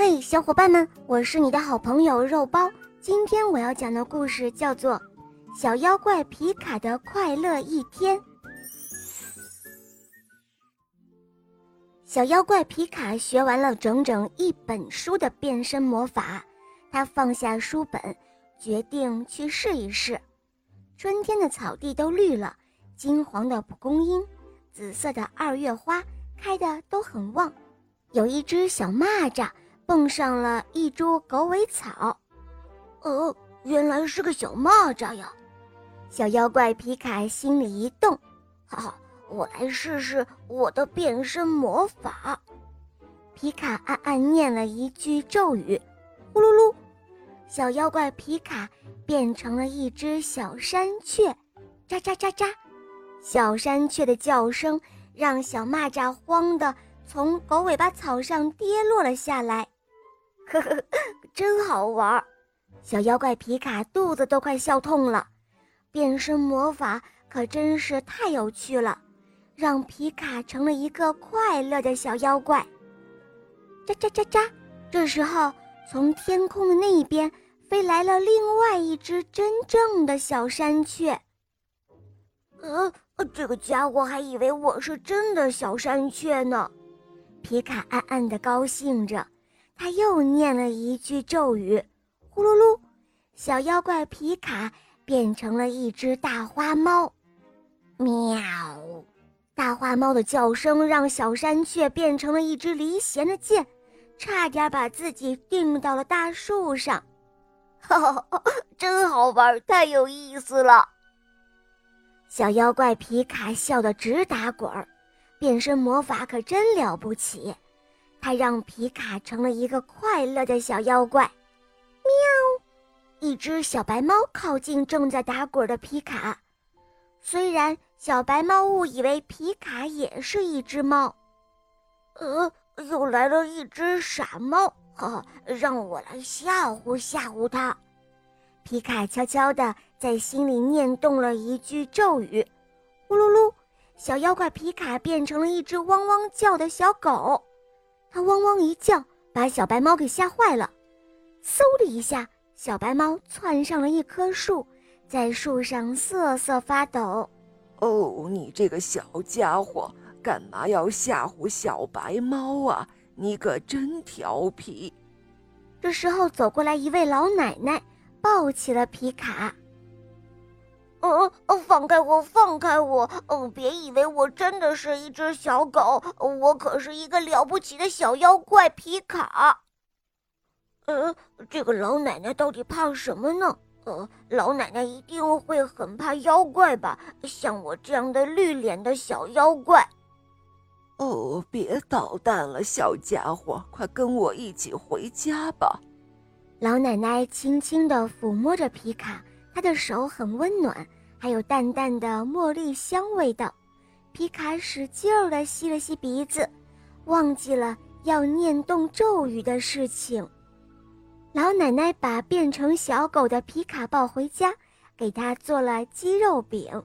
嘿，小伙伴们，我是你的好朋友肉包。今天我要讲的故事叫做《小妖怪皮卡的快乐一天》。小妖怪皮卡学完了整整一本书的变身魔法，他放下书本，决定去试一试。春天的草地都绿了，金黄的蒲公英，紫色的二月花开的都很旺。有一只小蚂蚱。蹦上了一株狗尾草，哦，原来是个小蚂蚱呀！小妖怪皮卡心里一动，哈哈，我来试试我的变身魔法。皮卡暗暗念了一句咒语，呼噜噜，小妖怪皮卡变成了一只小山雀，喳喳喳喳，小山雀的叫声让小蚂蚱慌得从狗尾巴草上跌落了下来。呵呵，真好玩！小妖怪皮卡肚子都快笑痛了。变身魔法可真是太有趣了，让皮卡成了一个快乐的小妖怪。喳喳喳喳！这时候，从天空的那一边飞来了另外一只真正的小山雀。呃，这个家伙还以为我是真的小山雀呢。皮卡暗暗的高兴着。他又念了一句咒语，呼噜噜，小妖怪皮卡变成了一只大花猫。喵！大花猫的叫声让小山雀变成了一支离弦的箭，差点把自己钉到了大树上。哈哈，真好玩，太有意思了！小妖怪皮卡笑得直打滚儿，变身魔法可真了不起。他让皮卡成了一个快乐的小妖怪。喵！一只小白猫靠近正在打滚的皮卡。虽然小白猫误以为皮卡也是一只猫，呃，又来了一只傻猫，哈哈，让我来吓唬吓唬它。皮卡悄悄地在心里念动了一句咒语，呼噜噜，小妖怪皮卡变成了一只汪汪叫的小狗。它汪汪一叫，把小白猫给吓坏了。嗖的一下，小白猫窜上了一棵树，在树上瑟瑟发抖。哦，你这个小家伙，干嘛要吓唬小白猫啊？你可真调皮！这时候，走过来一位老奶奶，抱起了皮卡。哦哦，放开我，放开我！哦，别以为我真的是一只小狗，我可是一个了不起的小妖怪皮卡。呃，这个老奶奶到底怕什么呢？呃，老奶奶一定会很怕妖怪吧？像我这样的绿脸的小妖怪。哦，别捣蛋了，小家伙，快跟我一起回家吧。老奶奶轻轻地抚摸着皮卡。他的手很温暖，还有淡淡的茉莉香味道。皮卡使劲儿地吸了吸鼻子，忘记了要念动咒语的事情。老奶奶把变成小狗的皮卡抱回家，给他做了鸡肉饼。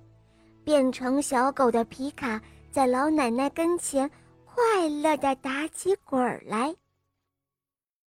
变成小狗的皮卡在老奶奶跟前快乐地打起滚来。